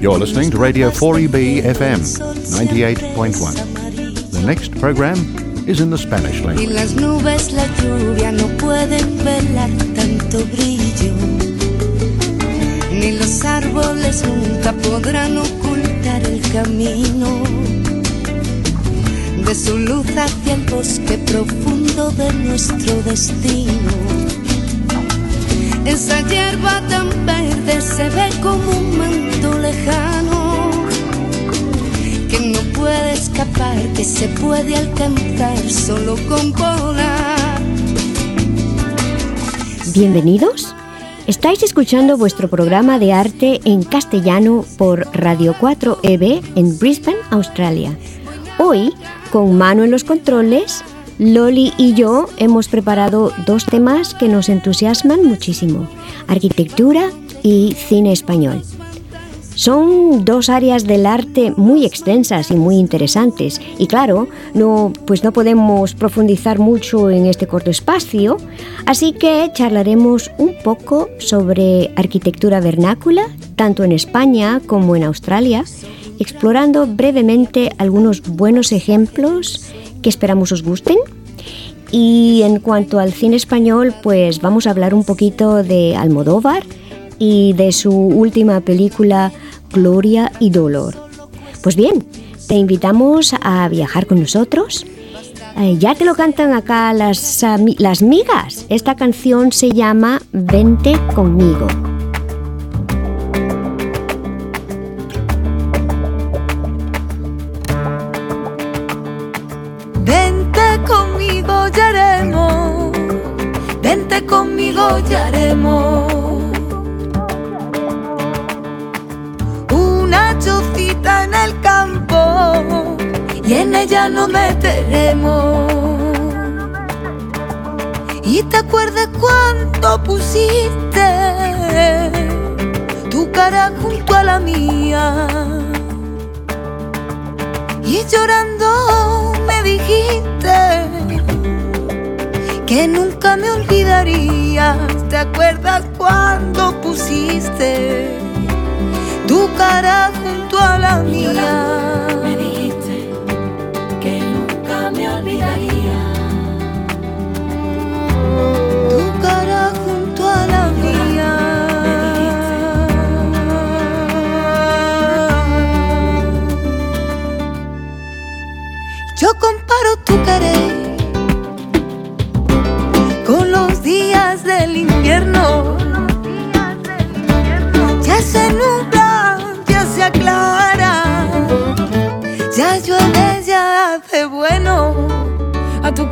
You're listening to Radio 4EB FM 98.1. The next program is in the Spanish Y language. las nubes, la lluvia no pueden velar tanto brillo. Ni los árboles nunca podrán ocultar el camino de su luz hacia el bosque profundo de nuestro destino. Esa hierba tan verde se ve como un manto lejano que no puede escapar, que se puede alcanzar solo con volar. Bienvenidos. Estáis escuchando vuestro programa de arte en castellano por Radio 4EB en Brisbane, Australia. Hoy, con mano en los controles, Loli y yo hemos preparado dos temas que nos entusiasman muchísimo, arquitectura y cine español. Son dos áreas del arte muy extensas y muy interesantes y claro, no, pues no podemos profundizar mucho en este corto espacio, así que charlaremos un poco sobre arquitectura vernácula, tanto en España como en Australia, explorando brevemente algunos buenos ejemplos que esperamos os gusten. Y en cuanto al cine español, pues vamos a hablar un poquito de Almodóvar y de su última película Gloria y Dolor. Pues bien, te invitamos a viajar con nosotros. Eh, ya te lo cantan acá las, las migas. Esta canción se llama Vente conmigo. Conmigo, ya haremos. Una chocita en el campo y en ella nos meteremos. Y te acuerdas cuando pusiste tu cara junto a la mía. Y llorando me dijiste que nunca me olvidarías. ¿Te acuerdas cuando pusiste tu cara junto a la mía? Me dijiste que nunca me olvidaría. Tu cara junto a la mía. Yo comparo tu querer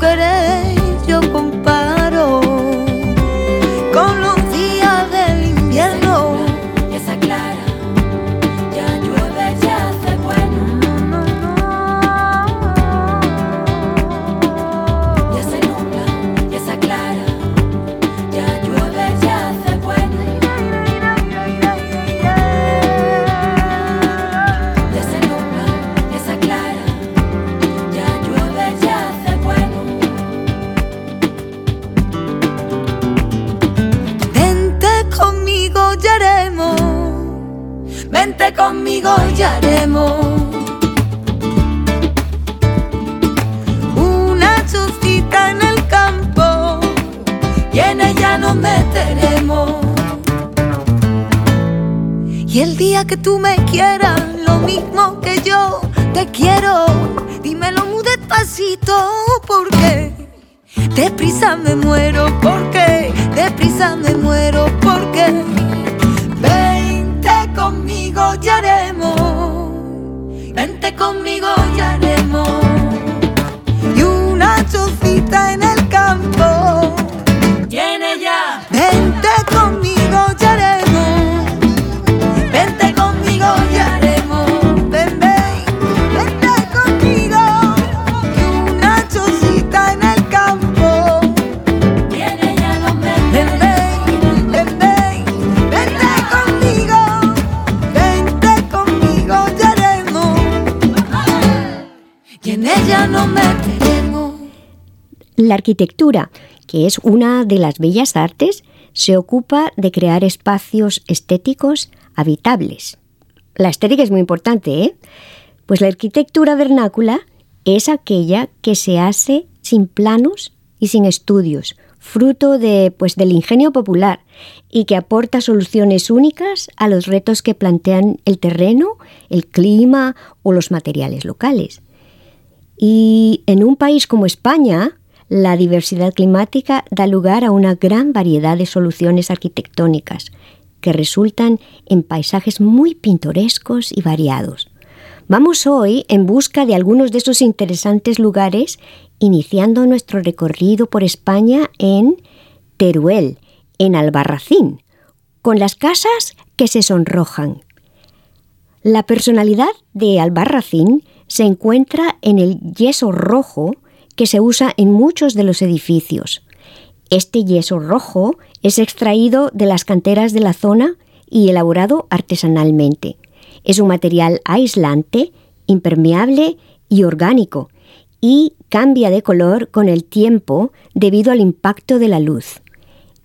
A Una chocita en el campo y en ella nos meteremos. Y el día que tú me quieras, lo mismo que yo te quiero, dímelo muy despacito, porque deprisa me muero, porque deprisa me muero, porque conmigo, vente conmigo, ya haremos. Y una chocita en el La arquitectura, que es una de las bellas artes, se ocupa de crear espacios estéticos habitables. La estética es muy importante, ¿eh? Pues la arquitectura vernácula es aquella que se hace sin planos y sin estudios, fruto de, pues, del ingenio popular y que aporta soluciones únicas a los retos que plantean el terreno, el clima o los materiales locales. Y en un país como España, la diversidad climática da lugar a una gran variedad de soluciones arquitectónicas que resultan en paisajes muy pintorescos y variados. Vamos hoy en busca de algunos de esos interesantes lugares, iniciando nuestro recorrido por España en Teruel, en Albarracín, con las casas que se sonrojan. La personalidad de Albarracín se encuentra en el yeso rojo que se usa en muchos de los edificios. Este yeso rojo es extraído de las canteras de la zona y elaborado artesanalmente. Es un material aislante, impermeable y orgánico, y cambia de color con el tiempo debido al impacto de la luz.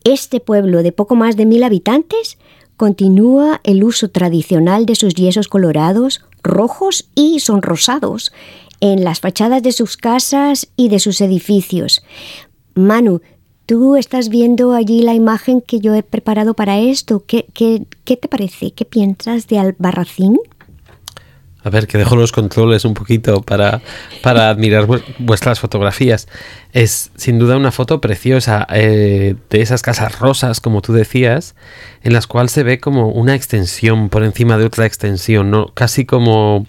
Este pueblo de poco más de mil habitantes continúa el uso tradicional de sus yesos colorados, rojos y sonrosados en las fachadas de sus casas y de sus edificios. Manu, tú estás viendo allí la imagen que yo he preparado para esto. ¿Qué, qué, qué te parece? ¿Qué piensas de Albarracín? A ver, que dejo los controles un poquito para, para admirar vuestras fotografías. Es sin duda una foto preciosa eh, de esas casas rosas, como tú decías, en las cuales se ve como una extensión por encima de otra extensión, ¿no? Casi como,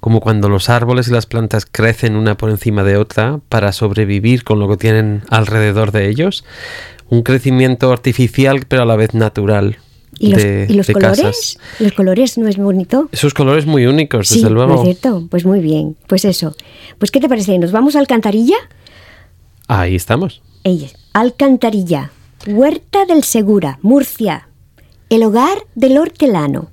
como cuando los árboles y las plantas crecen una por encima de otra para sobrevivir con lo que tienen alrededor de ellos. Un crecimiento artificial, pero a la vez natural. ¿Y los, de- y los de colores? casas. ¿Los colores no es bonito? Esos colores muy únicos, Sí, desde ¿no luego. es cierto? Pues muy bien. Pues eso. Pues ¿qué te parece? ¿Nos vamos a Alcantarilla? Ahí estamos. Ella, Alcantarilla, Huerta del Segura, Murcia. El hogar del hortelano.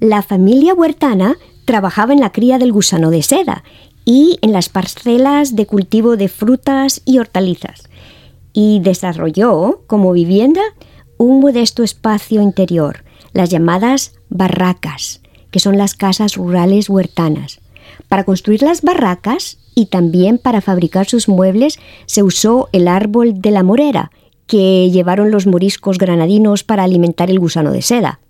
La familia huertana trabajaba en la cría del gusano de seda y en las parcelas de cultivo de frutas y hortalizas. Y desarrolló como vivienda un modesto espacio interior, las llamadas barracas, que son las casas rurales huertanas. Para construir las barracas y también para fabricar sus muebles se usó el árbol de la morera, que llevaron los moriscos granadinos para alimentar el gusano de seda.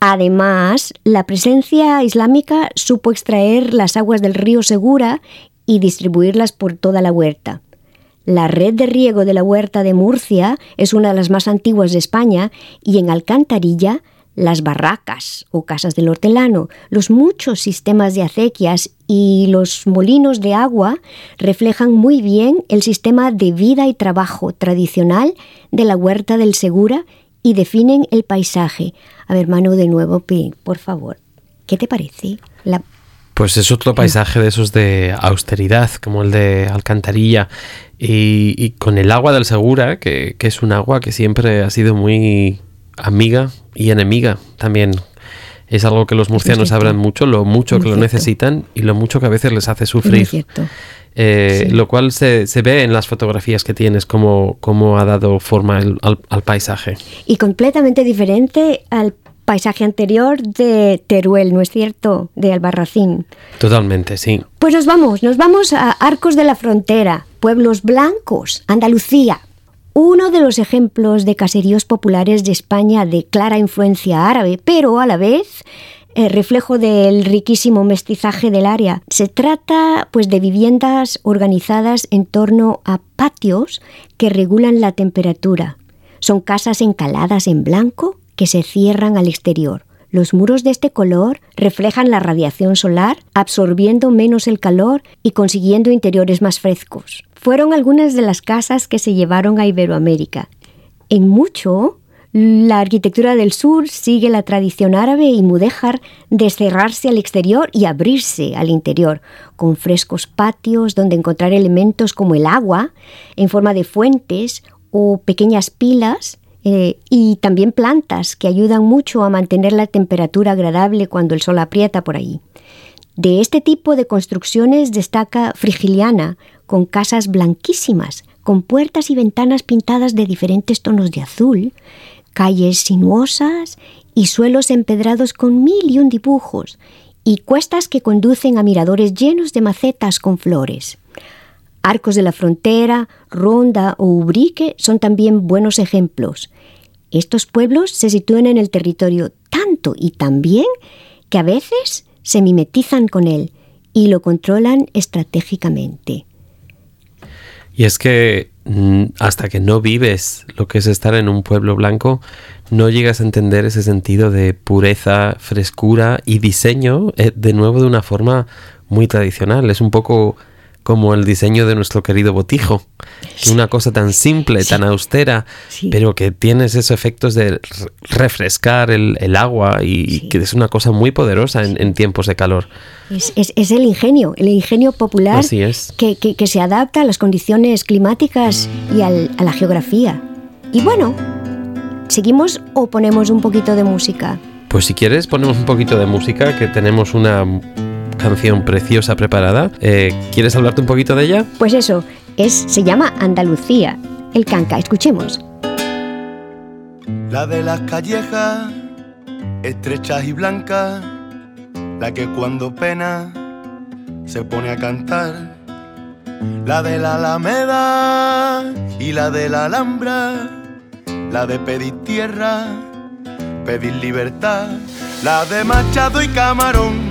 Además, la presencia islámica supo extraer las aguas del río Segura y distribuirlas por toda la huerta. La red de riego de la huerta de Murcia es una de las más antiguas de España y en Alcantarilla las barracas o casas del hortelano, los muchos sistemas de acequias y los molinos de agua reflejan muy bien el sistema de vida y trabajo tradicional de la huerta del Segura y definen el paisaje. A ver, Manu, de nuevo, por favor, ¿qué te parece? La- Pues es otro paisaje de esos de austeridad, como el de Alcantarilla, y, y con el agua del Segura, que, que es un agua que siempre ha sido muy amiga y enemiga también. Es algo que los murcianos sabrán mucho, lo mucho Muy que lo necesitan y lo mucho que a veces les hace sufrir. Eh, Sí. Lo cual se, se ve en las fotografías que tienes, cómo, cómo ha dado forma el- al, al paisaje. y completamente diferente al paisaje anterior de Teruel, ¿no es cierto? De Albarracín. Totalmente, sí. Pues nos vamos, nos vamos a Arcos de la Frontera, Pueblos Blancos, Andalucía. Uno de los ejemplos de caseríos populares de España de clara influencia árabe, pero a la vez eh, reflejo del riquísimo mestizaje del área. Se trata pues de viviendas organizadas en torno a patios que regulan la temperatura. Son casas encaladas en blanco que se cierran al exterior. Los muros de este color reflejan la radiación solar, absorbiendo menos el calor y consiguiendo interiores más frescos. Fueron algunas de las casas que se llevaron a Iberoamérica. En mucho, la arquitectura del sur sigue la tradición árabe y mudéjar de cerrarse al exterior y abrirse al interior, con frescos patios donde encontrar elementos como el agua en forma de fuentes o pequeñas pilas eh, y también plantas que ayudan mucho a mantener la temperatura agradable cuando el sol aprieta por ahí. De este tipo de construcciones destaca Frigiliana, con casas blanquísimas, con puertas y ventanas pintadas de diferentes tonos de azul, calles sinuosas y suelos empedrados con mil y un dibujos, y cuestas que conducen a miradores llenos de macetas con flores. Arcos de la Frontera, Ronda o Ubrique son también buenos ejemplos. Estos pueblos se sitúan en el territorio tanto y tan bien que a veces se mimetizan con él y lo controlan estratégicamente. Y es que hasta que no vives lo que es estar en un pueblo blanco, no llegas a entender ese sentido de pureza, frescura y diseño, eh, de nuevo de una forma muy tradicional. Es un poco como el diseño de nuestro querido botijo. Una cosa tan simple, tan austera, pero que tiene esos efectos de refrescar el, agua y que es una cosa muy poderosa en, tiempos de calor. Es, el ingenio, el ingenio popular Que, se adapta a las condiciones climáticas y a la geografía. Y bueno, ¿seguimos o ponemos un poquito de música? Pues si quieres ponemos un poquito de música, que tenemos una canción preciosa preparada. Eh, ¿Quieres hablarte un poquito de ella? Pues eso, es, se llama Andalucía, el canca. Escuchemos. La de las callejas, estrechas y blancas, la que cuando pena se pone a cantar. La de la Alameda y la de la Alhambra, la de pedir tierra, pedir libertad, la de Machado y Camarón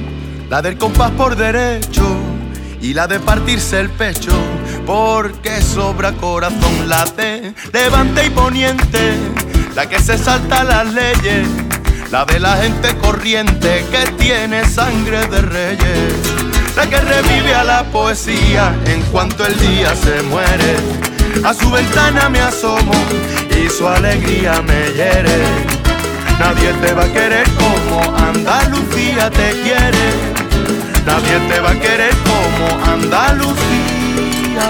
la del compás por derecho y la de partirse el pecho, porque sobra corazón la de levante y poniente, la que se salta las leyes, la de la gente corriente que tiene sangre de reyes, la que revive a la poesía en cuanto el día se muere. A su ventana me asomo y su alegría me hiere. Nadie te va a querer como Andalucía te quiere. Nadie te va a querer como Andalucía.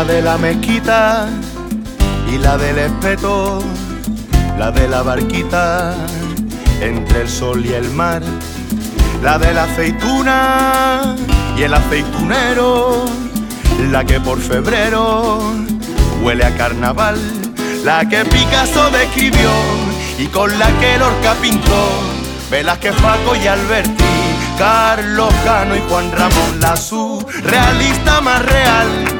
La de la mezquita y la del espeto la de la barquita entre el sol y el mar, la de la aceituna y el aceitunero, la que por febrero huele a carnaval, la que Picasso describió y con la que Lorca pintó, Velázquez, Paco y Alberti, Carlos Cano y Juan Ramón, la realista más real,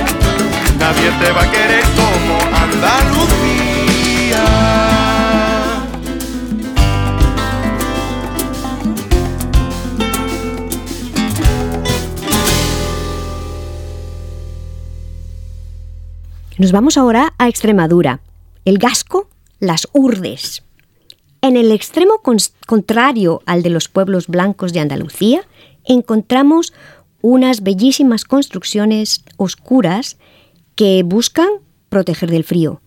Nadie te va a querer como Andalucía. Nos vamos ahora a Extremadura. El Gasco, las Urdes. En el extremo contrario al de los pueblos blancos de Andalucía, encontramos unas bellísimas construcciones oscuras que buscan proteger del frío.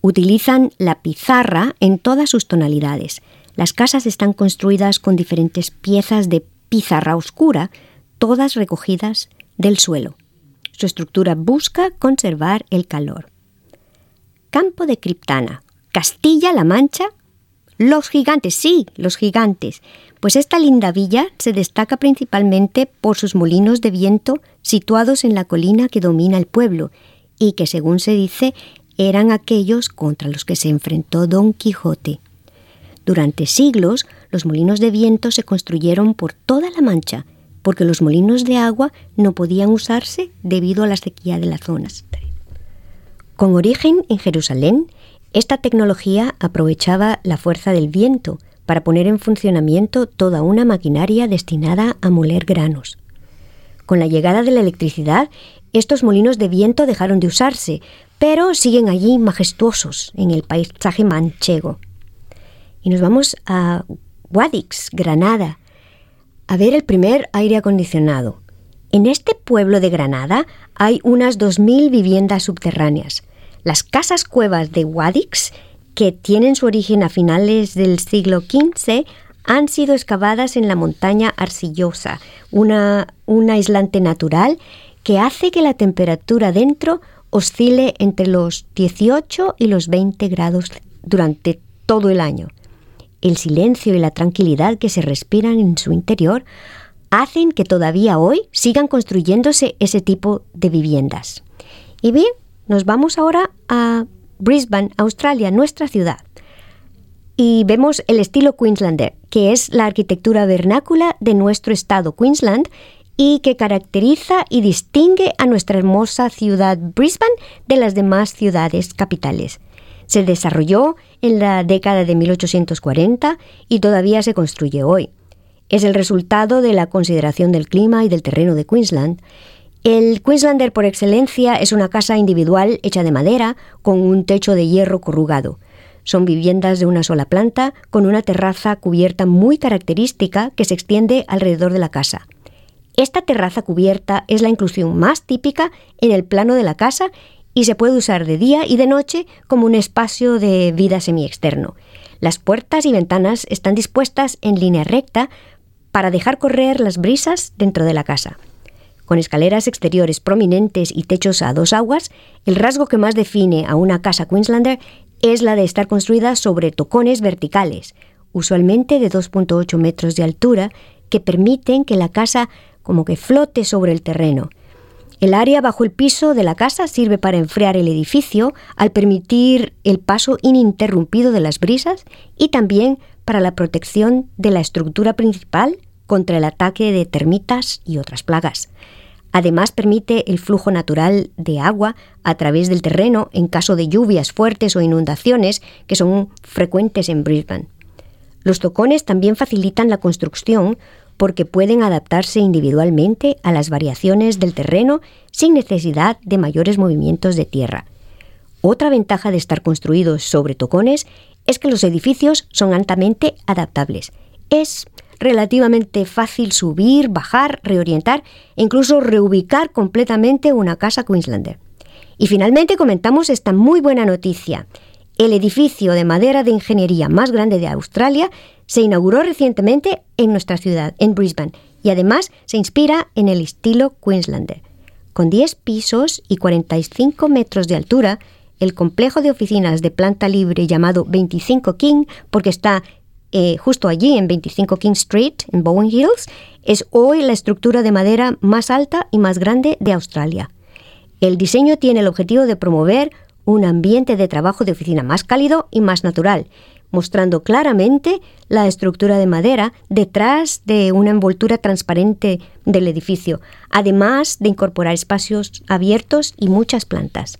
Utilizan la pizarra en todas sus tonalidades. Las casas están construidas con diferentes piezas de pizarra oscura, todas recogidas del suelo. Su estructura busca conservar el calor. Campo de Criptana, Castilla-La Mancha. Los gigantes, sí, los gigantes. Pues esta linda villa se destaca principalmente por sus molinos de viento situados en la colina que domina el pueblo y que según se dice eran aquellos contra los que se enfrentó Don Quijote. Durante siglos los molinos de viento se construyeron por toda la Mancha, porque los molinos de agua no podían usarse debido a la sequía de las zonas. Con origen en Jerusalén, esta tecnología aprovechaba la fuerza del viento para poner en funcionamiento toda una maquinaria destinada a moler granos. Con la llegada de la electricidad, estos molinos de viento dejaron de usarse, pero siguen allí majestuosos en el paisaje manchego. Y nos vamos a Guadix, Granada, a ver el primer aire acondicionado. En este pueblo de Granada hay unas 2.000 viviendas subterráneas. Las casas cuevas de Guadix, que tienen su origen a finales del siglo XV, han sido excavadas en la montaña arcillosa, una, un aislante natural que hace que la temperatura dentro oscile entre los 18 y los 20 grados durante todo el año. El silencio y la tranquilidad que se respiran en su interior hacen que todavía hoy sigan construyéndose ese tipo de viviendas. Y bien, nos vamos ahora a Brisbane, Australia, nuestra ciudad. Y vemos el estilo Queenslander, que es la arquitectura vernácula de nuestro estado Queensland y que caracteriza y distingue a nuestra hermosa ciudad Brisbane de las demás ciudades capitales. Se desarrolló en la década de 1840 y todavía se construye hoy. Es el resultado de la consideración del clima y del terreno de Queensland. El Queenslander por excelencia es una casa individual hecha de madera con un techo de hierro corrugado. Son viviendas de una sola planta con una terraza cubierta muy característica que se extiende alrededor de la casa. Esta terraza cubierta es la inclusión más típica en el plano de la casa y se puede usar de día y de noche como un espacio de vida semiexterno. Las puertas y ventanas están dispuestas en línea recta para dejar correr las brisas dentro de la casa. Con escaleras exteriores prominentes y techos a dos aguas, el rasgo que más define a una casa Queenslander es la de estar construida sobre tocones verticales, usualmente de 2.8 metros de altura, que permiten que la casa como que flote sobre el terreno. El área bajo el piso de la casa sirve para enfriar el edificio al permitir el paso ininterrumpido de las brisas y también para la protección de la estructura principal contra el ataque de termitas y otras plagas. Además permite el flujo natural de agua a través del terreno en caso de lluvias fuertes o inundaciones que son frecuentes en Brisbane. Los tocones también facilitan la construcción porque pueden adaptarse individualmente a las variaciones del terreno sin necesidad de mayores movimientos de tierra. Otra ventaja de estar construidos sobre tocones es que los edificios son altamente adaptables. Es relativamente fácil subir, bajar, reorientar e incluso reubicar completamente una casa Queenslander. Y finalmente comentamos esta muy buena noticia. El edificio de madera de ingeniería más grande de Australia se inauguró recientemente en nuestra ciudad, en Brisbane, y además se inspira en el estilo Queenslander. Con 10 pisos y 45 metros de altura, el complejo de oficinas de planta libre llamado 25 King, porque está eh, justo allí en 25 King Street, en Bowen Hills, es hoy la estructura de madera más alta y más grande de Australia. El diseño tiene el objetivo de promover un ambiente de trabajo de oficina más cálido y más natural, mostrando claramente la estructura de madera detrás de una envoltura transparente del edificio, además de incorporar espacios abiertos y muchas plantas.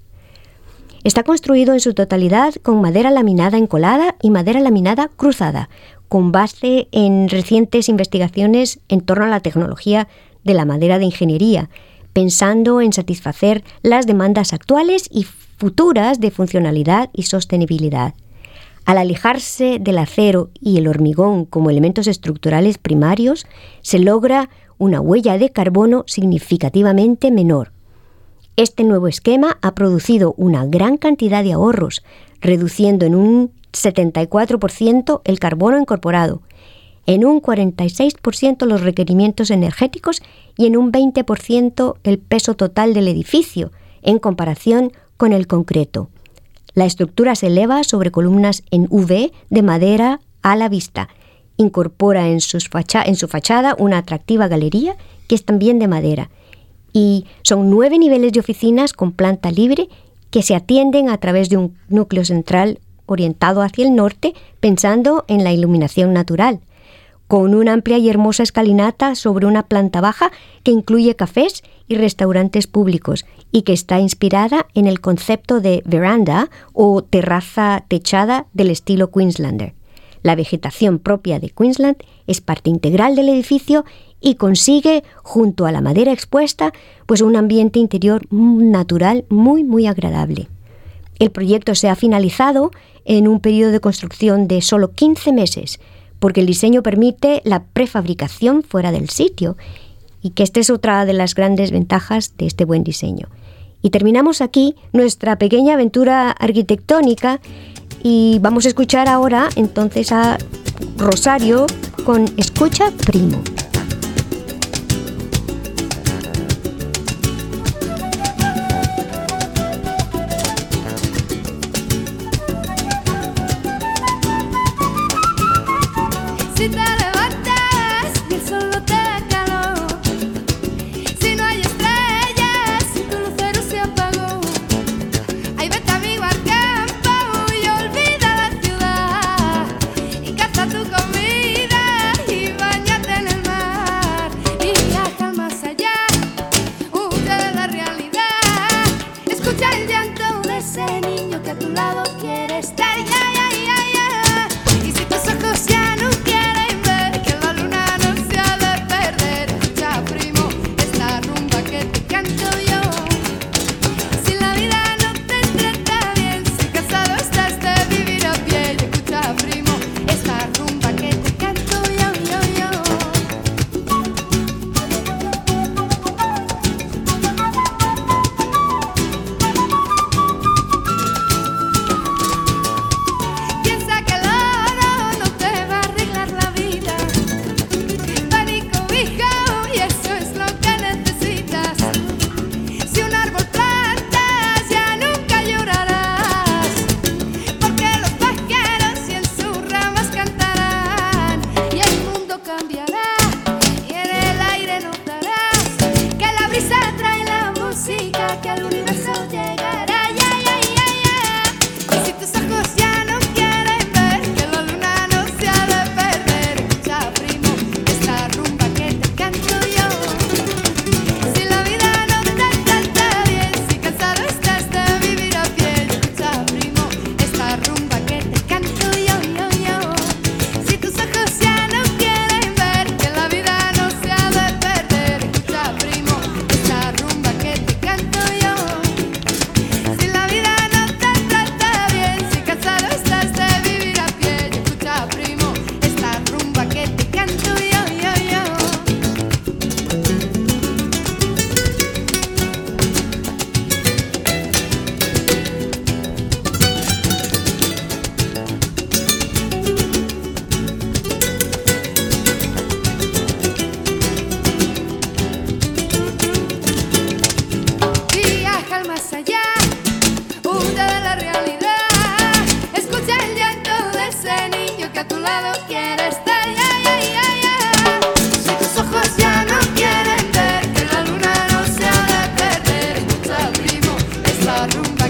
Está construido en su totalidad con madera laminada encolada y madera laminada cruzada, con base en recientes investigaciones en torno a la tecnología de la madera de ingeniería, pensando en satisfacer las demandas actuales y futuras de funcionalidad y sostenibilidad. Al alejarse del acero y el hormigón como elementos estructurales primarios, se logra una huella de carbono significativamente menor. Este nuevo esquema ha producido una gran cantidad de ahorros, reduciendo en un 74% el carbono incorporado, en un 46% los requerimientos energéticos y en un 20% el peso total del edificio, en comparación con el concreto. La estructura se eleva sobre columnas en V de madera a la vista. Incorpora en, su fachada una atractiva galería que es también de madera. Y son nueve niveles de oficinas con planta libre que se atienden a través de un núcleo central orientado hacia el norte pensando en la iluminación natural con una amplia y hermosa escalinata sobre una planta baja que incluye cafés y restaurantes públicos y que está inspirada en el concepto de veranda o terraza techada del estilo Queenslander. La vegetación propia de Queensland es parte integral del edificio y consigue, junto a la madera expuesta, pues un ambiente interior natural muy muy agradable. El proyecto se ha finalizado en un periodo de construcción de solo 15 meses, porque el diseño permite la prefabricación fuera del sitio y que esta es otra de las grandes ventajas de este buen diseño. Y terminamos aquí nuestra pequeña aventura arquitectónica y vamos a escuchar ahora entonces a Rosario con Escucha Primo.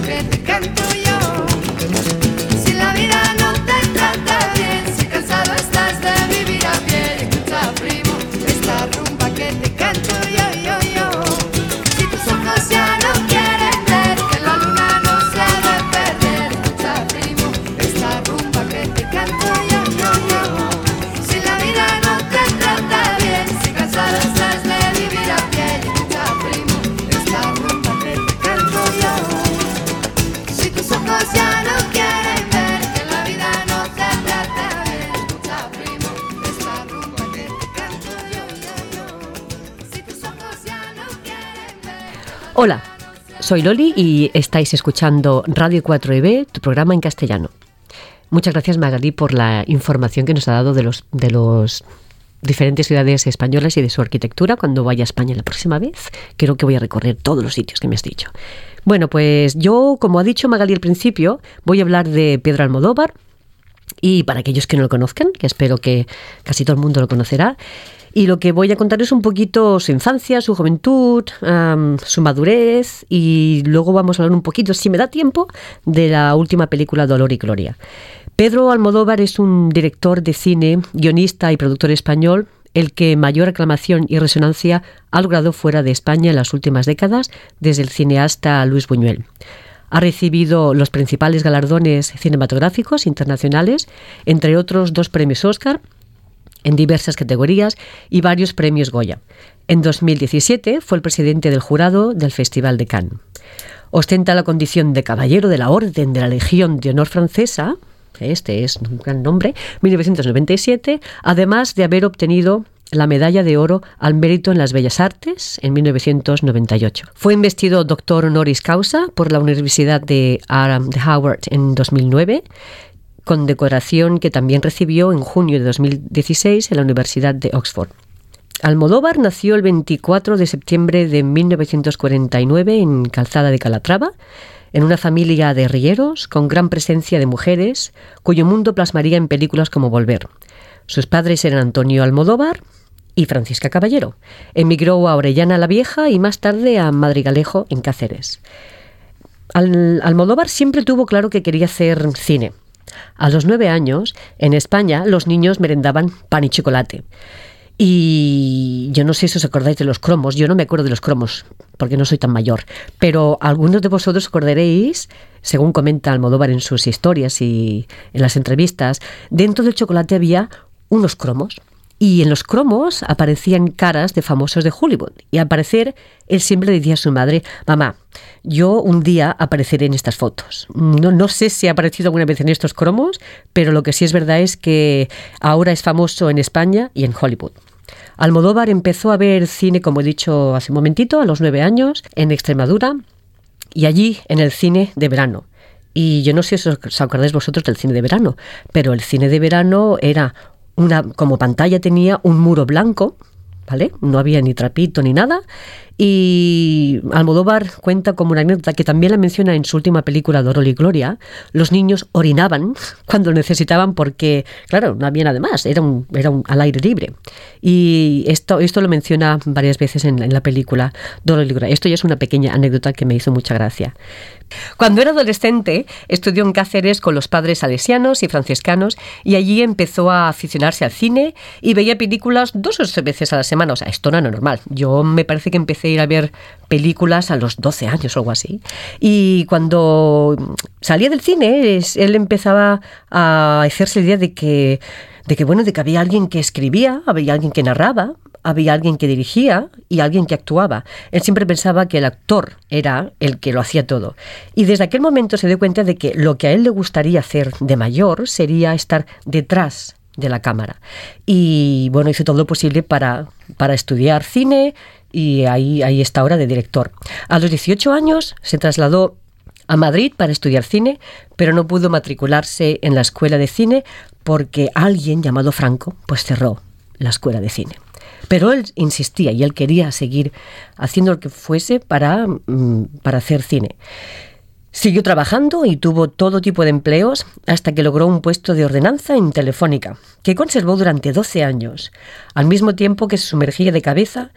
siempre te canto. Soy Loli y estáis escuchando Radio 4EB, tu programa en castellano. Muchas gracias Magali por la información que nos ha dado de los, de los diferentes ciudades españolas y de su arquitectura. Cuando vaya a España la próxima vez, creo que voy a recorrer todos los sitios que me has dicho. Bueno, pues yo, como ha dicho Magali al principio, voy a hablar de Pedro Almodóvar. Y para aquellos que no lo conozcan, que espero que casi todo el mundo lo conocerá, y lo que voy a contar es un poquito su infancia, su juventud, su madurez y luego vamos a hablar un poquito, si me da tiempo, de la última película Dolor y Gloria. Pedro Almodóvar es un director de cine, guionista y productor español, el que mayor aclamación y resonancia ha logrado fuera de España en las últimas décadas, desde el cineasta Luis Buñuel. Ha recibido los principales galardones cinematográficos internacionales, entre otros dos premios Oscar, diversas categorías y varios premios Goya. En 2017 fue el presidente del jurado del Festival de Cannes. Ostenta la condición de caballero de la Orden de la Legión de Honor Francesa, este es un gran nombre, 1997, además de haber obtenido la medalla de oro al mérito en las bellas artes en 1998. Fue investido doctor honoris causa por la Universidad de Howard en 2009 condecoración que también recibió en junio de 2016 en la Universidad de Oxford. Almodóvar nació el 24 de septiembre de 1949 en Calzada de Calatrava, en una familia de rieros con gran presencia de mujeres, cuyo mundo plasmaría en películas como Volver. Sus padres eran Antonio Almodóvar y Francisca Caballero. Emigró a Orellana la Vieja y más tarde a Madrigalejo en Cáceres. Almodóvar siempre tuvo claro que quería hacer cine. A los nueve años, en España, los niños merendaban pan y chocolate. Y yo no sé si os acordáis de los cromos, yo no me acuerdo de los cromos, porque no soy tan mayor, pero algunos de vosotros acordaréis, según comenta Almodóvar en sus historias y en las entrevistas, dentro del chocolate había unos cromos. Y en los cromos aparecían caras de famosos de Hollywood. Y al parecer, él siempre decía a su madre, mamá, yo un día apareceré en estas fotos. No, no sé si ha aparecido alguna vez en estos cromos, pero lo que sí es verdad es que ahora es famoso en España y en Hollywood. Almodóvar empezó a ver cine, como he dicho hace un momentito, a los nueve años, en Extremadura, y allí en el cine de verano. Y yo no sé si os acordáis vosotros del cine de verano, pero el cine de verano era una, como pantalla tenía un muro blanco, ¿vale? No había ni trapito ni nada. Y Almodóvar cuenta como una anécdota que también la menciona en su última película Dorol y Gloria. Los niños orinaban cuando necesitaban porque, claro, no había nada más, era un, era un al aire libre. Y esto, esto lo menciona varias veces en, la película Dorol y Gloria. Esto ya es una pequeña anécdota que me hizo mucha gracia. Cuando era adolescente, estudió en Cáceres con los padres salesianos y franciscanos y allí empezó a aficionarse al cine y veía películas dos o tres veces a la semana. O sea, esto no era normal. Yo me parece que empecé ir a ver películas a los 12 años o algo así. Y cuando salía del cine, él empezaba a hacerse la idea de que de que bueno, de que había alguien que escribía, había alguien que narraba, había alguien que dirigía y alguien que actuaba. Él siempre pensaba que el actor era el que lo hacía todo. Y desde aquel momento se dio cuenta de que lo que a él le gustaría hacer de mayor sería estar detrás de la cámara. Y bueno, hizo todo lo posible para, para estudiar cine y ahí, ahí está ahora de director. A los 18 años se trasladó a Madrid para estudiar cine, pero no pudo matricularse en la escuela de cine porque alguien llamado Franco pues cerró la escuela de cine. Pero él insistía y él quería seguir haciendo lo que fuese para, mm, para hacer cine. Siguió trabajando y tuvo todo tipo de empleos hasta que logró un puesto de ordenanza en Telefónica, que conservó durante 12 años, al mismo tiempo que se sumergía de cabeza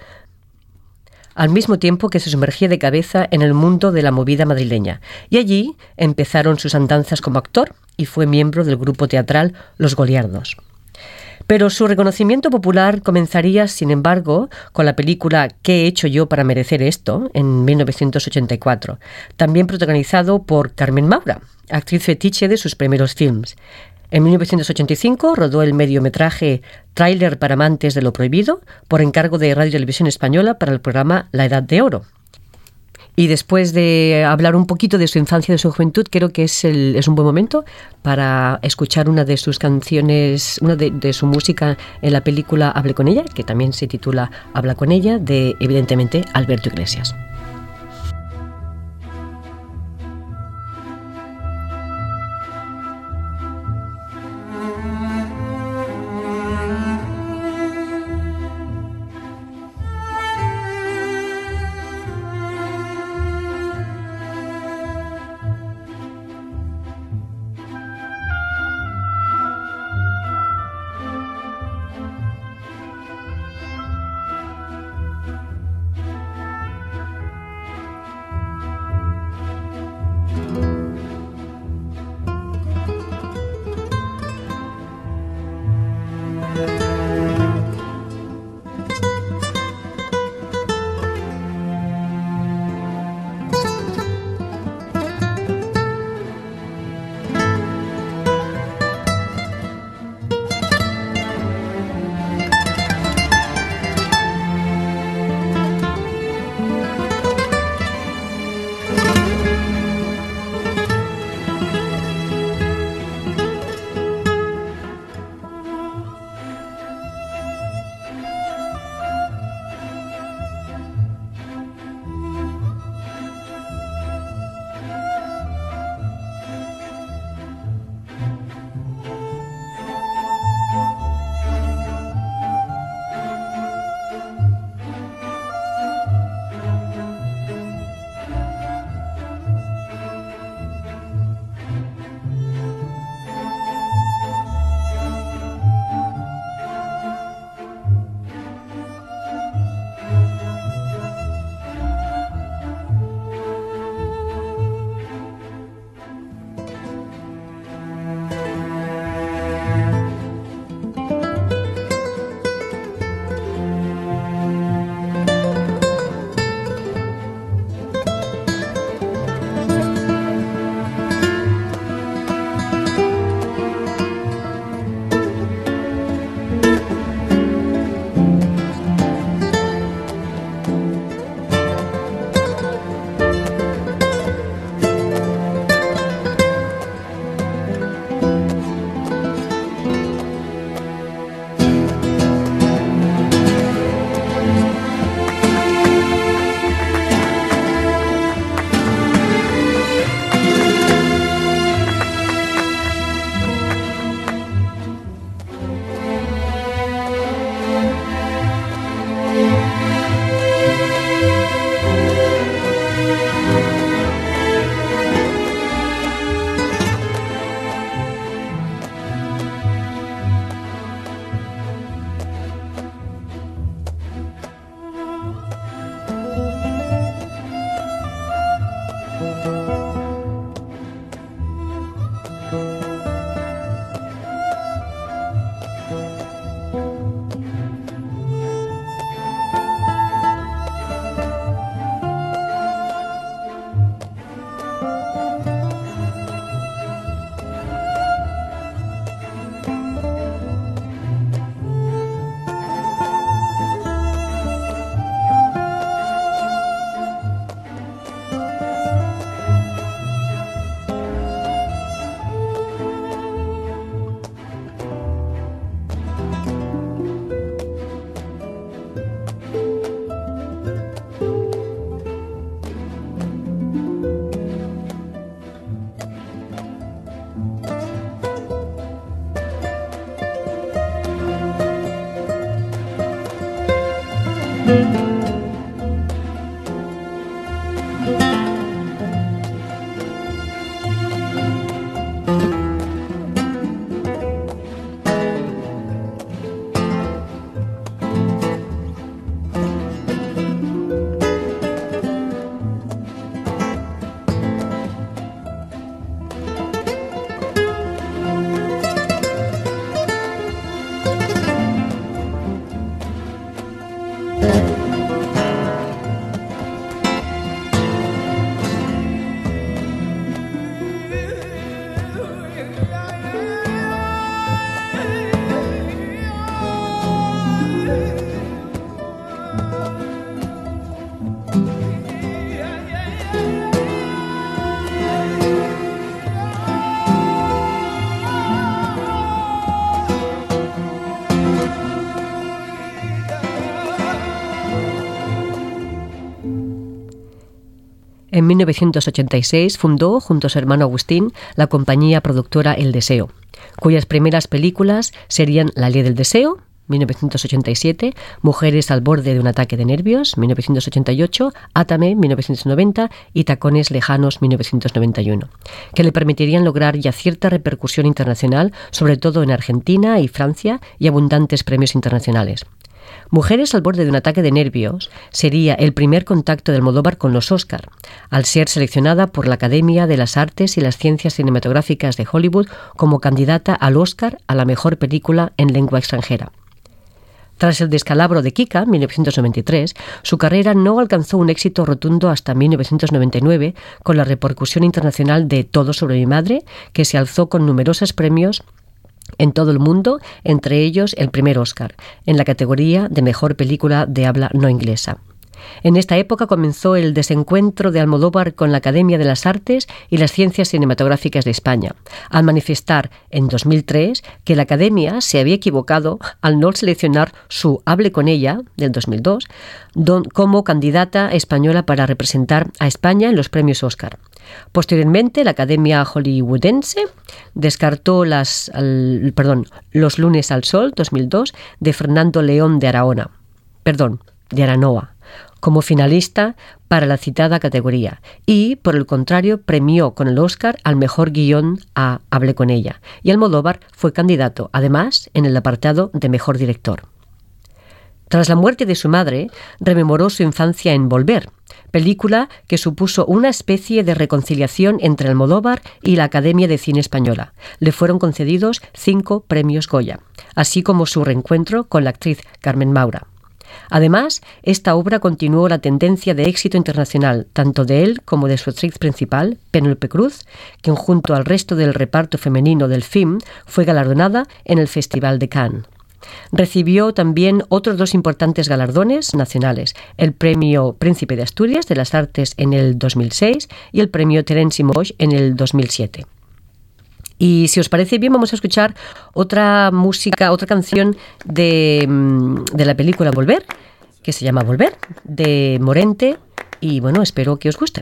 al mismo tiempo que se sumergía de cabeza en el mundo de la movida madrileña. Y allí empezaron sus andanzas como actor y fue miembro del grupo teatral Los Goliardos. Pero su reconocimiento popular comenzaría, sin embargo, con la película ¿Qué he hecho yo para merecer esto? en 1984, también protagonizado por Carmen Maura, actriz fetiche de sus primeros films. En 1985 rodó el mediometraje Tráiler para amantes de lo prohibido por encargo de Radio Televisión Española para el programa La Edad de Oro. Y después de hablar un poquito de su infancia y de su juventud, creo que es un buen momento para escuchar una de sus canciones, una de, de, su música en la película Hable con ella, que también se titula Habla con ella, de evidentemente Alberto Iglesias. En 1986 fundó, junto a su hermano Agustín, la compañía productora El Deseo, cuyas primeras películas serían La Ley del Deseo, 1987, Mujeres al borde de un ataque de nervios, 1988, Átame, 1990 y Tacones lejanos, 1991, que le permitirían lograr ya cierta repercusión internacional, sobre todo en Argentina y Francia, y abundantes premios internacionales. Mujeres al borde de un ataque de nervios sería el primer contacto del Almodóvar con los Oscar, al ser seleccionada por la Academia de las Artes y las Ciencias Cinematográficas de Hollywood como candidata al Oscar a la mejor película en lengua extranjera. Tras el descalabro de Kika, 1993, su carrera no alcanzó un éxito rotundo hasta 1999, con la repercusión internacional de Todo sobre mi madre, que se alzó con numerosos premios en todo el mundo, entre ellos el primer Oscar, en la categoría de Mejor Película de Habla No Inglesa. En esta época comenzó el desencuentro de Almodóvar con la Academia de las Artes y las Ciencias Cinematográficas de España, al manifestar en 2003 que la Academia se había equivocado al no seleccionar su Hable con ella, del 2002, como candidata española para representar a España en los premios Oscar. Posteriormente, la Academia Hollywoodense descartó las, perdón, Los lunes al sol 2002 de Fernando León de Araona, perdón, de Aranoa, como finalista para la citada categoría y, por el contrario, premió con el Oscar al mejor guion a Hable con ella y Almodóvar fue candidato, además, en el apartado de mejor director. Tras la muerte de su madre, rememoró su infancia en Volver, película que supuso una especie de reconciliación entre Almodóvar y la Academia de Cine Española. Le fueron concedidos cinco premios Goya, así como su reencuentro con la actriz Carmen Maura. Además, esta obra continuó la tendencia de éxito internacional, tanto de él como de su actriz principal, Penelope Cruz, quien junto al resto del reparto femenino del film fue galardonada en el Festival de Cannes. Recibió también otros dos importantes galardones nacionales, el Premio Príncipe de Asturias de las Artes en el 2006 y el Premio Terence Moix en el 2007. Y si os parece bien, vamos a escuchar otra música, otra canción de, mm, de la película Volver, que se llama Volver, de Morente, y bueno, espero que os guste.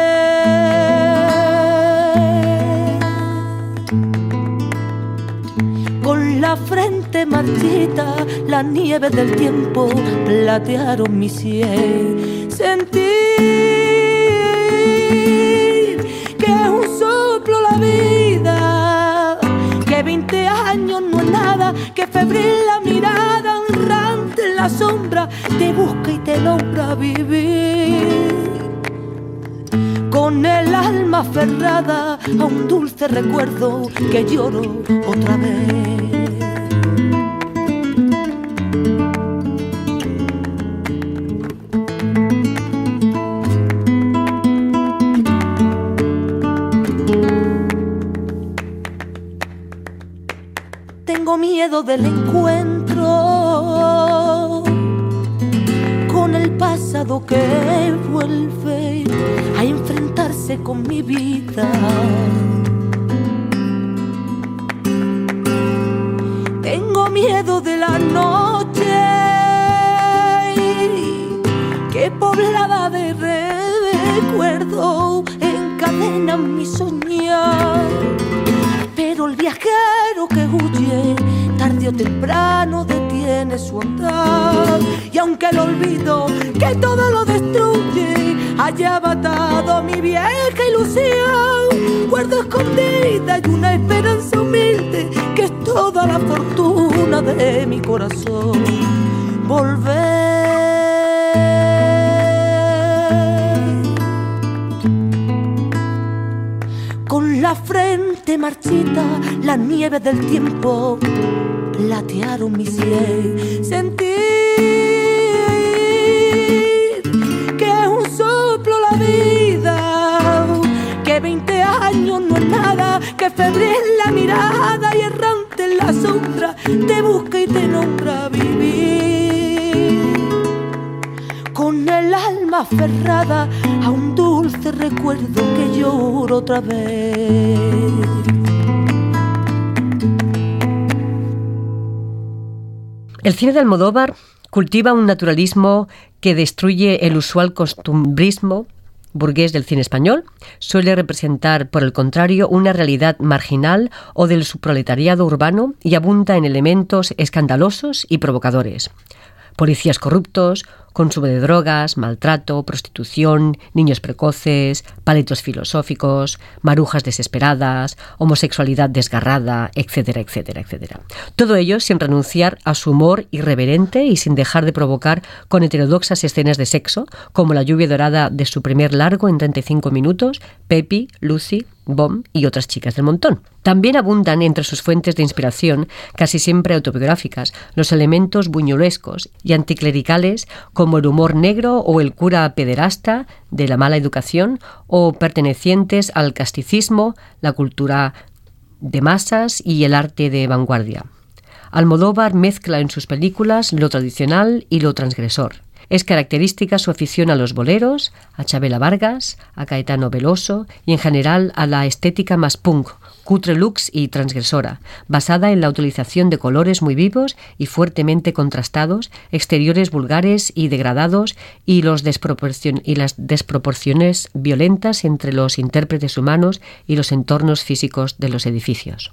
La frente marchita, la nieve del tiempo platearon mi cielo. Sentir que es un soplo la vida, que 20 años no es nada, que febril la mirada honrante te busca y te logra vivir. Con el alma aferrada a un dulce recuerdo que lloro otra vez. Del encuentro con el pasado que vuelve a enfrentarse con mi vida. Tengo miedo de la noche que poblada de recuerdo encadena mi soñar. El viajero que huye, tarde o temprano detiene su andar. Y aunque el olvido que todo lo destruye haya matado mi vieja ilusión, guardo escondida y una esperanza humilde que es toda la fortuna de mi corazón. Volver. La frente marchita, la nieve del tiempo platearon mi sien. Sentir que es un soplo la vida, que 20 años no es nada, que febril la mirada y errante en la sombra te busca y te nombra vivir aferrada a un dulce recuerdo que lloro otra vez. El cine de Almodóvar cultiva un naturalismo que destruye el usual costumbrismo burgués del cine español. Suele representar, por el contrario, una realidad marginal o del subproletariado urbano y abunda en elementos escandalosos y provocadores. Policías corruptos, consumo de drogas, maltrato, prostitución, niños precoces, paletos filosóficos, marujas desesperadas, homosexualidad desgarrada, etcétera, etcétera, etcétera. Todo ello sin renunciar a su humor irreverente y sin dejar de provocar con heterodoxas escenas de sexo, como la lluvia dorada de su primer largo en 35 minutos, Pepi, Lucy, Bomb y otras chicas del montón. También abundan entre sus fuentes de inspiración, casi siempre autobiográficas, los elementos buñolescos y anticlericales como el humor negro o el cura pederasta de la mala educación o pertenecientes al casticismo, la cultura de masas y el arte de vanguardia. Almodóvar mezcla en sus películas lo tradicional y lo transgresor. Es característica su afición a los boleros, a Chabela Vargas, a Caetano Veloso y en general a la estética más punk, cutre lux y transgresora, basada en la utilización de colores muy vivos y fuertemente contrastados, exteriores vulgares y degradados y, los las desproporciones violentas entre los intérpretes humanos y los entornos físicos de los edificios.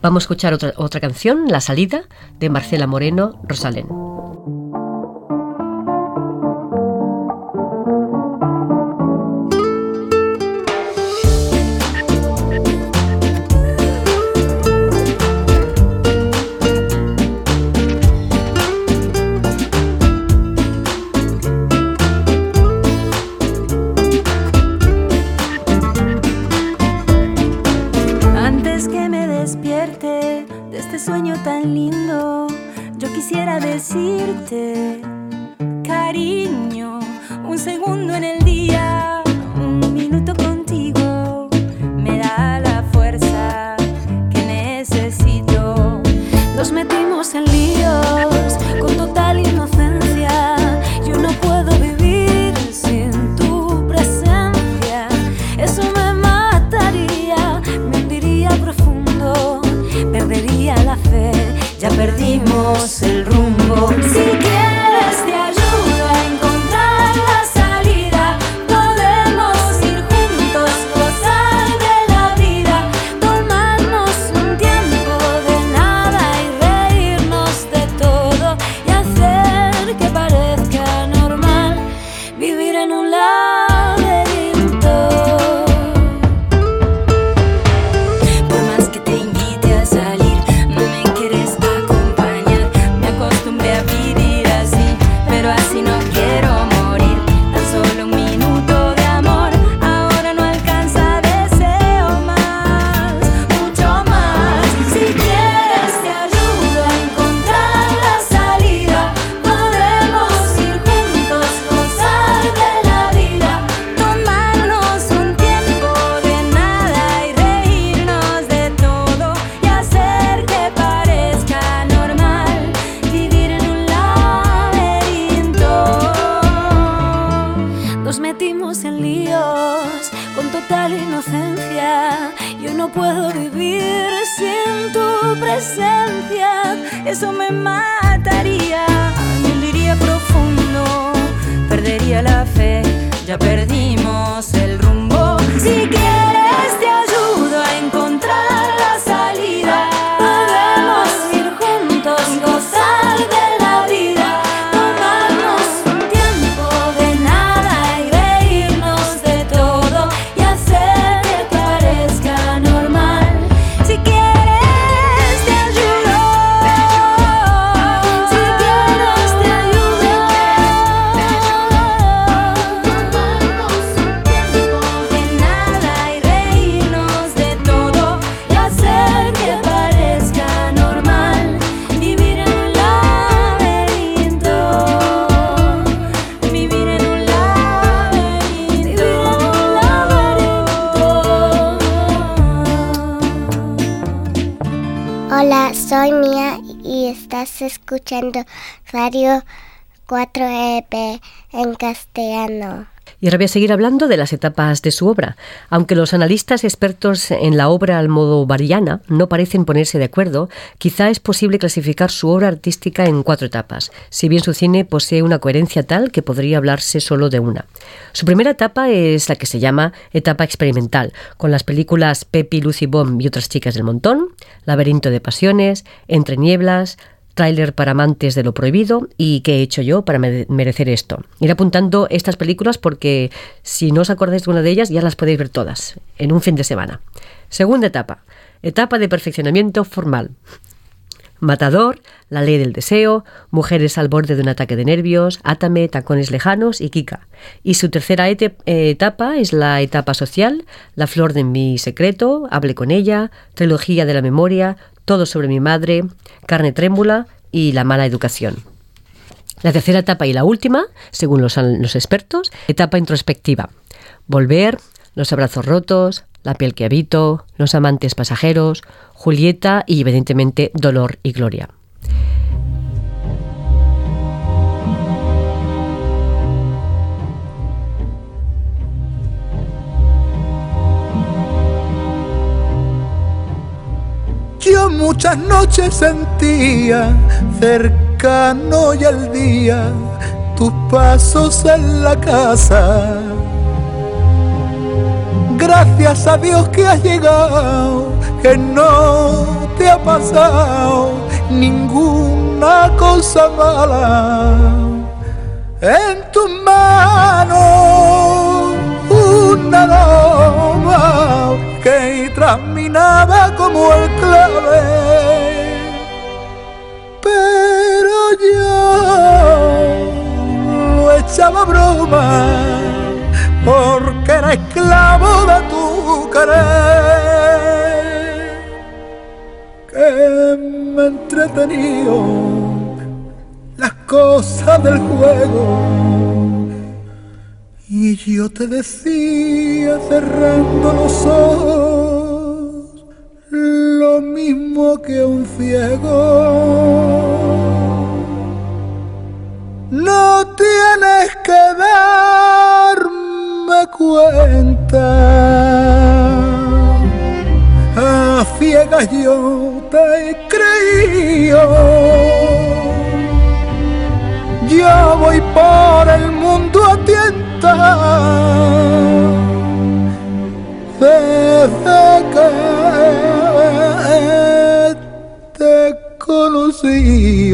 Vamos a escuchar otra canción, La salida, de Marcela Moreno Rosalén. Lindo, yo quisiera decirte, cariño, un segundo en el día, perdimos el Hola, soy Mía y estás escuchando Radio 4EP en castellano. Y ahora voy a seguir hablando de las etapas de su obra. Aunque los analistas expertos en la obra al modo variana no parecen ponerse de acuerdo, quizá es posible clasificar su obra artística en cuatro etapas, si bien su cine posee una coherencia tal que podría hablarse solo de una. Su primera etapa es la que se llama etapa experimental, con las películas Pepi, Lucy Bomb y otras chicas del montón, Laberinto de pasiones, Entre nieblas, tráiler para amantes de lo prohibido y qué he hecho yo para mere- merecer esto. Ir apuntando estas películas porque si no os acordáis de una de ellas ya las podéis ver todas en un fin de semana. Segunda etapa, etapa de perfeccionamiento formal. Matador, La ley del deseo, Mujeres al borde de un ataque de nervios, Átame, Tacones lejanos y Kika. Y su tercera eh, etapa es la etapa social, La flor de mi secreto, Hable con ella, Trilogía de la memoria, Todo sobre mi madre, Carne trémula y La mala educación. La tercera etapa y la última, según los, los expertos, etapa introspectiva. Volver, los abrazos rotos, la piel que habito, los amantes pasajeros, Julieta y evidentemente dolor y gloria. Yo muchas noches sentía cercano y al día tus pasos en la casa. Gracias a Dios que has llegado, que no te ha pasado ninguna cosa mala. En tus manos Pero yo lo echaba broma porque era esclavo de tu querer. Que me entretenido las cosas del juego. Y yo te decía cerrando los ojos mismo que un ciego no tienes que darme cuenta. A ciegas yo te he creído. Yo voy por el mundo a tienta. Conocí.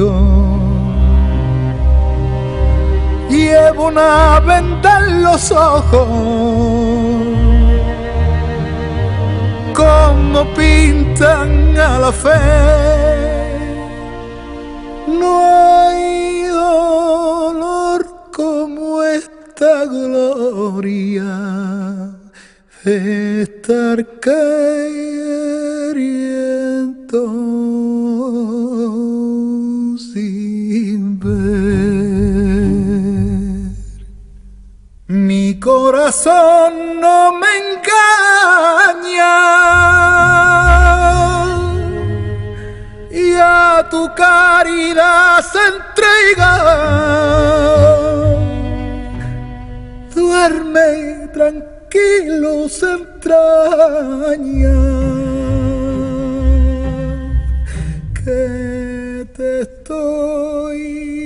Llevo una venda en los ojos, como pintan a la fe. No hay dolor como esta gloria de estar queriendo corazón no me engaña y a tu caridad se entrega. Duerme tranquilo, se entraña que te estoy.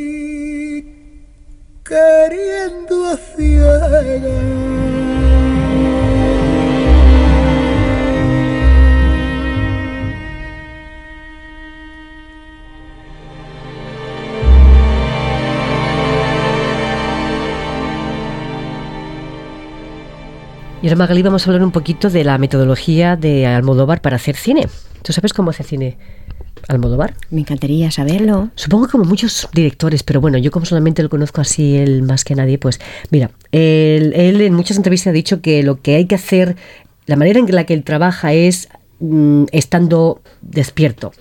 Y ahora, Magali, vamos a hablar un poquito de la metodología de Almodóvar para hacer cine. ¿Tú sabes cómo hace cine Almodóvar? Me encantaría saberlo. Supongo que como muchos directores, pero bueno, yo como solamente lo conozco así él más que nadie, pues mira, él, él en muchas entrevistas ha dicho que lo que hay que hacer, la manera en la que él trabaja es mm, estando despierto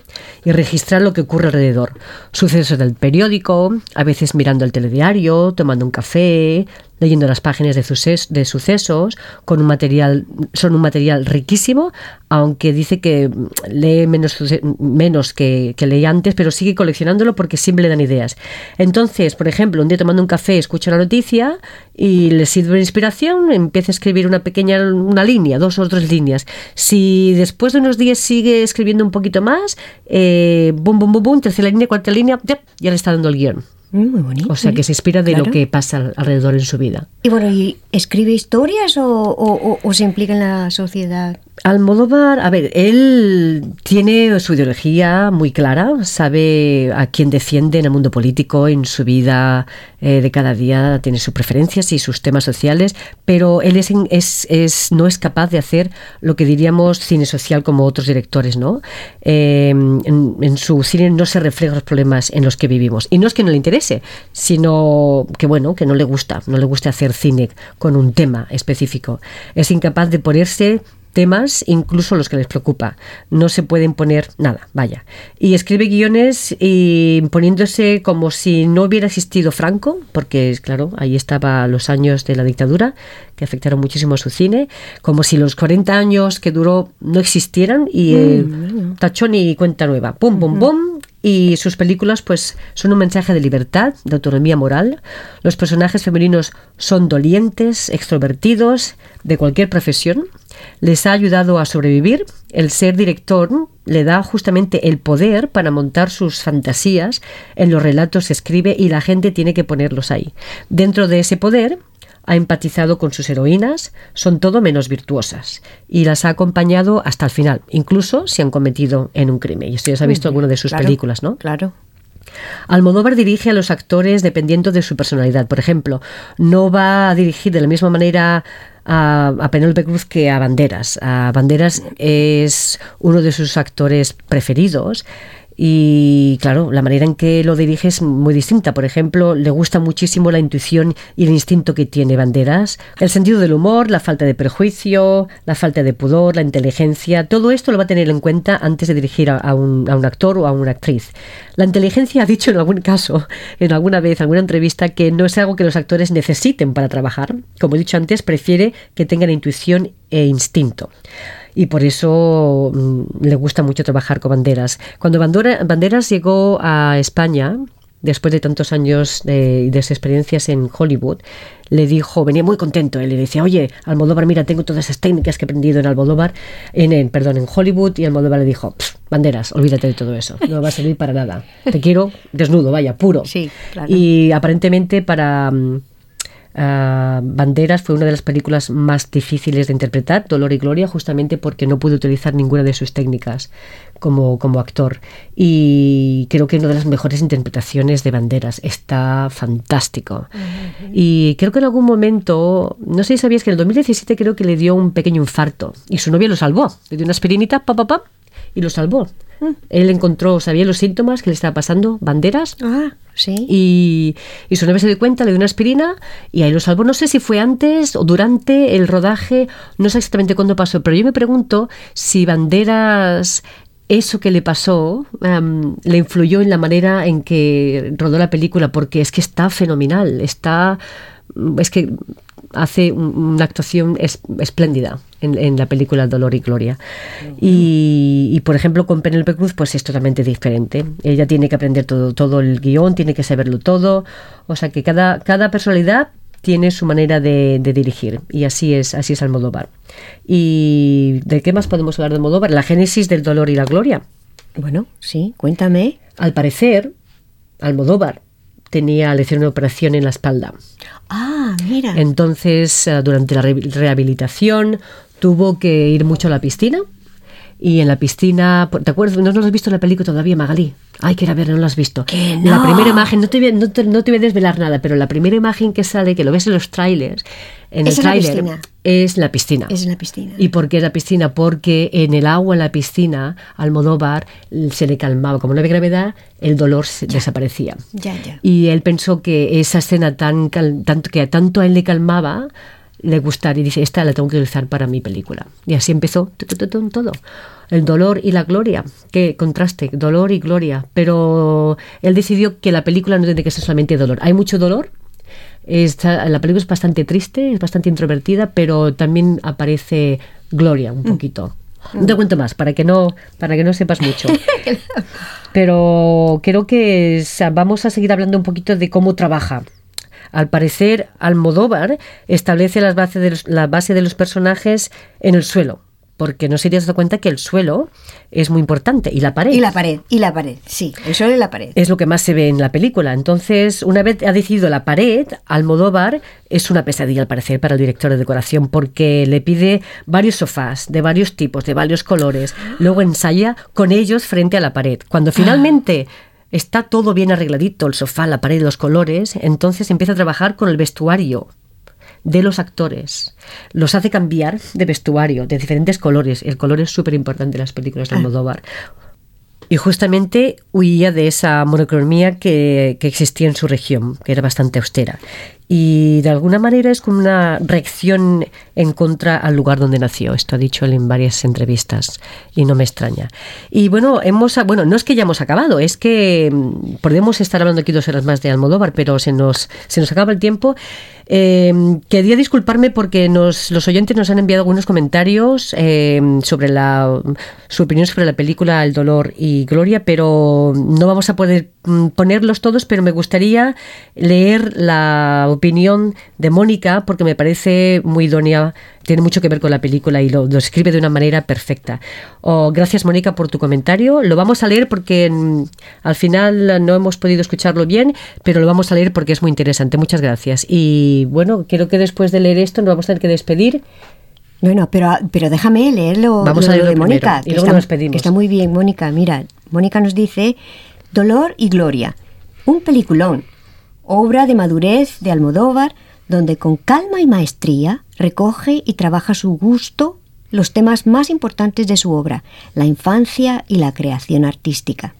y registrar lo que ocurre alrededor. Sucesos del periódico, a veces mirando el telediario, tomando un café, leyendo las páginas de, suces- de sucesos, con un material, son un material riquísimo, aunque dice que lee menos, menos que, que leía antes, pero sigue coleccionándolo porque siempre le dan ideas. Entonces, por ejemplo, un día tomando un café, escucha la noticia y le sirve de inspiración, empieza a escribir una pequeña una línea, dos o tres líneas. Si después de unos días sigue escribiendo un poquito más, eh, bum, bum, bum, bum, tercera línea, cuarta línea, ya, ya le está dando el guion. Mm, Muy bonito. O sea, que se inspira de Claro. lo que pasa al- alrededor en su vida. Y bueno, ¿y escribe historias o, o- o- o se implica en la sociedad? Almodóvar, a ver, él tiene su ideología muy clara, sabe a quién defiende en el mundo político, en su vida eh, de cada día, tiene sus preferencias y sus temas sociales, pero él es, es, es- no es capaz de hacer lo que diríamos cine social como otros directores, ¿no? Eh, en, en su cine no se reflejan los problemas en los que vivimos. Y no es que no le interese, sino que, bueno, que no le gusta, no le gusta hacer cine con un tema específico. Es incapaz de ponerse temas, incluso los que les preocupa. No se pueden poner nada, vaya. Y escribe guiones y poniéndose como si no hubiera existido Franco, porque claro, ahí estaba los años de la dictadura que afectaron muchísimo a su cine, como si los 40 años que duró no existieran y eh, tachón y cuenta nueva. Pum, pum, pum. Y sus películas, pues, son un mensaje de libertad, de autonomía moral. Los personajes femeninos son dolientes, extrovertidos, de cualquier profesión. Les ha ayudado a sobrevivir. El ser director le da justamente el poder para montar sus fantasías en los relatos que escribe y la gente tiene que ponerlos ahí. Dentro de ese poder, ha empatizado con sus heroínas, son todo menos virtuosas y las ha acompañado hasta el final, incluso si han cometido en un crimen. Y esto ya se ha visto en alguna de sus Claro, películas, ¿no? Claro. Almodóvar dirige a los actores dependiendo de su personalidad. Por ejemplo, no va a dirigir de la misma manera a, a Penélope Cruz que a Banderas. A Banderas es uno de sus actores preferidos. Y claro, la manera en que lo dirige es muy distinta. Por ejemplo, le gusta muchísimo la intuición y el instinto que tiene Banderas, el sentido del humor, la falta de prejuicio, la falta de pudor, la inteligencia. Todo esto lo va a tener en cuenta antes de dirigir a, un, a un actor o a una actriz. La inteligencia ha dicho en algún caso, en alguna vez, en alguna entrevista, que no es algo que los actores necesiten para trabajar. Como he dicho antes, prefiere que tengan intuición e instinto y por eso mm, le gusta mucho trabajar con Banderas. Cuando Bandora- Banderas llegó a España, después de tantos años de, de experiencias en Hollywood, le dijo, venía muy contento, él le decía, oye, Almodóvar, mira, tengo todas esas técnicas que he aprendido en Almodóvar, en, en- perdón, en Hollywood, y Almodóvar le dijo, "Pff, Banderas, olvídate de todo eso, no va a servir para nada, te quiero desnudo, vaya, puro. Sí, claro. Y aparentemente para... mm, Ah, Banderas fue una de las películas más difíciles de interpretar, Dolor y Gloria, justamente porque no pudo utilizar ninguna de sus técnicas como, como actor. Y creo que una de las mejores interpretaciones de Banderas. Está fantástico. Y creo que en algún momento, no sé si sabías que en el 2017 creo que le dio un pequeño infarto y su novia lo salvó. Le dio una aspirinita, pa, pa, pa, y lo salvó. Él encontró, sabía los síntomas que le estaba pasando, Banderas, Ah, sí. y, y su novia se dio cuenta, le dio una aspirina y ahí lo salvó. No sé si fue antes o durante el rodaje, no sé exactamente cuándo pasó, pero yo me pregunto si Banderas, eso que le pasó, em, le influyó en la manera en que rodó la película, porque es que está fenomenal, está... Es que hace un- una actuación es- espléndida en, en la película Dolor y Gloria. Y, y, por ejemplo, con Penélope Cruz, pues es totalmente diferente. Ella tiene que aprender todo, todo el guion, tiene que saberlo todo. O sea que cada, cada personalidad tiene su manera de, de dirigir. Y así es, así es Almodóvar. ¿Y de qué más podemos hablar de Almodóvar? La génesis del dolor y la gloria. Bueno, sí, cuéntame. Al parecer, Almodóvar tenía, le hicieron una operación en la espalda. Ah, Entonces, eh, durante la re- rehabilitación, tuvo que ir mucho a la piscina. Y en la piscina, ¿te acuerdas? ¿No, no lo has visto la película todavía, Magalí? Ay, que ir a ver, no lo has visto. Que La no. primera imagen, no te, voy a- no, te, no te voy a desvelar nada, pero la primera imagen que sale, que lo ves en los trailers, en Es el tráiler, piscina. es la piscina. Es en la piscina. ¿Y por qué la piscina? Porque en el agua, en la piscina, Almodóvar se le calmaba. Como no había gravedad, el dolor se- desaparecía. Ya, ya. Y él pensó que esa escena tan, cal- tanto, que tanto a él le calmaba, le gustaría. Y dice, esta la tengo que utilizar para mi película. Y así empezó todo. El dolor y la gloria. Qué contraste, dolor y gloria. Pero él decidió que la película no tiene que ser solamente dolor. Hay mucho dolor. Está- la película es bastante triste, es bastante introvertida, pero también aparece gloria un poquito. No te cuento más, para que no, para que no sepas mucho. Pero creo que o sea, vamos a seguir hablando un poquito de cómo trabaja. Al parecer, Almodóvar establece las bases de los- la base de los personajes en el suelo, porque no se te has dado cuenta que el suelo es muy importante y la pared. Y la pared, y la pared, sí, el suelo y la pared. Es lo que más se ve en la película. Entonces, una vez ha decidido la pared, Almodóvar es una pesadilla al parecer para el director de decoración porque le pide varios sofás de varios tipos, de varios colores. Luego ensaya con ellos frente a la pared. Cuando finalmente está todo bien arregladito, el sofá, la pared, los colores, entonces empieza a trabajar con el vestuario de los actores. Los hace cambiar de vestuario, de diferentes colores. El color es súper importante en las películas de Almodóvar. Y justamente huía de esa monocromía que, que existía en su región, que era bastante austera. Y de alguna manera es como una reacción en contra al lugar donde nació. Esto ha dicho él en varias entrevistas y no me extraña. Y bueno, hemos, bueno, no es que ya hemos acabado, es que mm, podemos estar hablando aquí dos horas más de Almodóvar, pero se nos, se nos acaba el tiempo. Eh, quería disculparme porque nos, los oyentes nos han enviado algunos comentarios eh, sobre la, su opinión sobre la película El dolor y Gloria, pero no vamos a poder mm, ponerlos todos, pero me gustaría leer la opinión de Mónica porque me parece muy idónea, tiene mucho que ver con la película y lo, lo escribe de una manera perfecta. Oh, gracias Mónica por tu comentario, lo vamos a leer porque mm, al final no hemos podido escucharlo bien, pero lo vamos a leer porque es muy interesante. Muchas gracias. Y bueno, creo que después de leer esto nos vamos a tener que despedir. Bueno, pero, pero déjame leerlo Vamos lo a leerlo de Mónica, y luego está, nos despedimos. que está muy bien, Mónica. Mira, Mónica nos dice Dolor y Gloria, un peliculón, obra de madurez de Almodóvar, donde con calma y maestría recoge y trabaja a su gusto los temas más importantes de su obra, la infancia y la creación artística.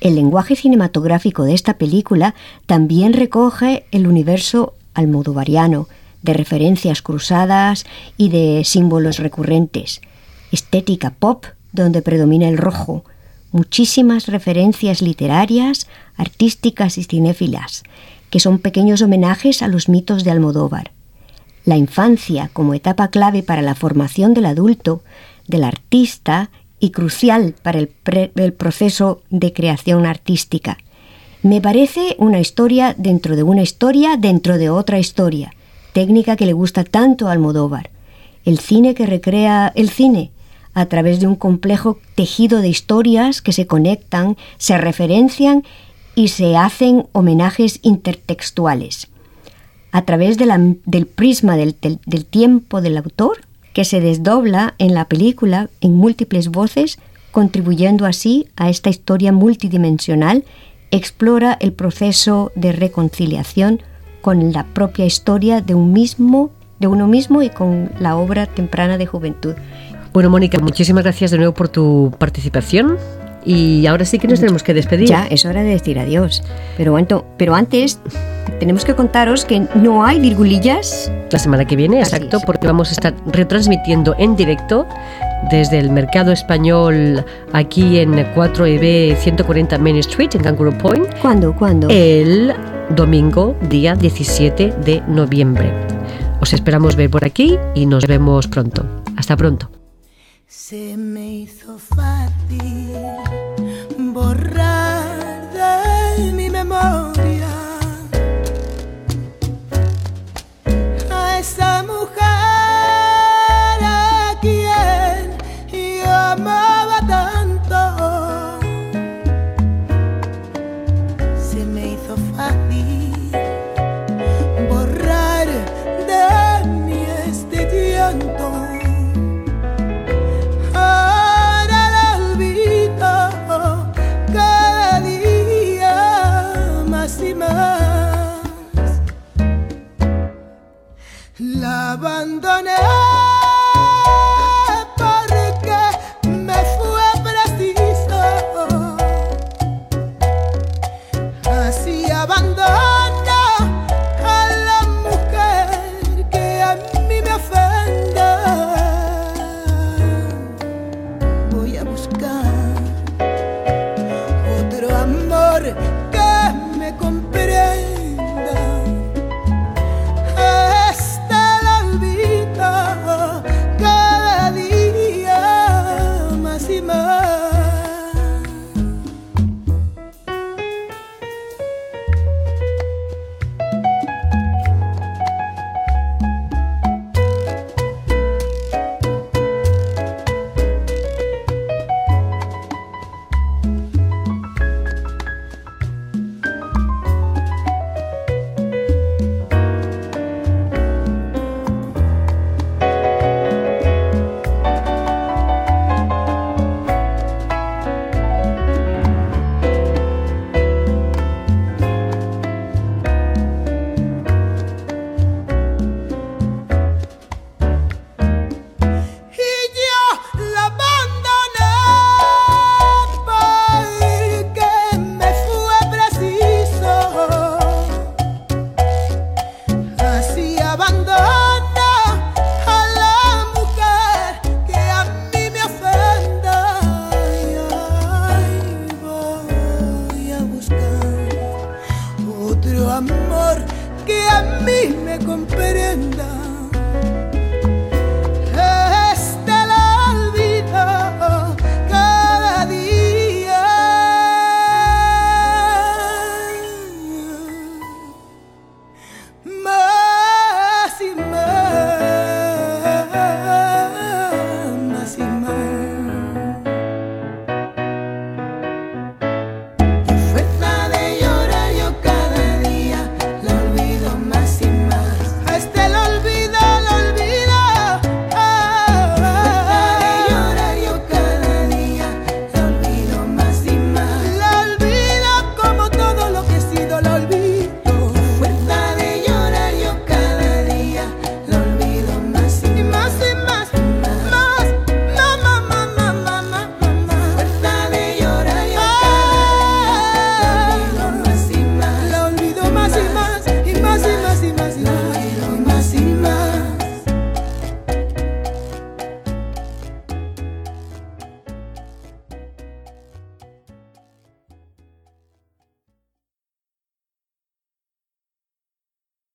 El lenguaje cinematográfico de esta película también recoge el universo almodovariano, de referencias cruzadas y de símbolos recurrentes, estética pop donde predomina el rojo, muchísimas referencias literarias, artísticas y cinéfilas, que son pequeños homenajes a los mitos de Almodóvar. La infancia como etapa clave para la formación del adulto, del artista y crucial para el, el proceso de creación artística. Me parece una historia dentro de una historia dentro de otra historia, técnica que le gusta tanto a Almodóvar. El cine que recrea el cine, a través de un complejo tejido de historias que se conectan, se referencian y se hacen homenajes intertextuales. A través del prisma del, del- del tiempo del autor, que se desdobla en la película en múltiples voces, contribuyendo así a esta historia multidimensional, explora el proceso de reconciliación con la propia historia de un mismo, de uno mismo y con la obra temprana de juventud. Bueno, Mónica, muchísimas gracias de nuevo por tu participación. Y ahora sí que nos tenemos que despedir. Ya, es hora de decir adiós. Pero, bueno, pero antes tenemos que contaros que no hay virgulillas. La semana que viene, Así exacto, es. porque vamos a estar retransmitiendo en directo desde el mercado español aquí en 4EB 140 Main Street, en Kangaroo Point, ¿Cuándo? ¿Cuándo? el domingo, día 17 de noviembre. Os esperamos ver por aquí y nos vemos pronto. Hasta pronto. Se me hizo fácil borrar de mi memoria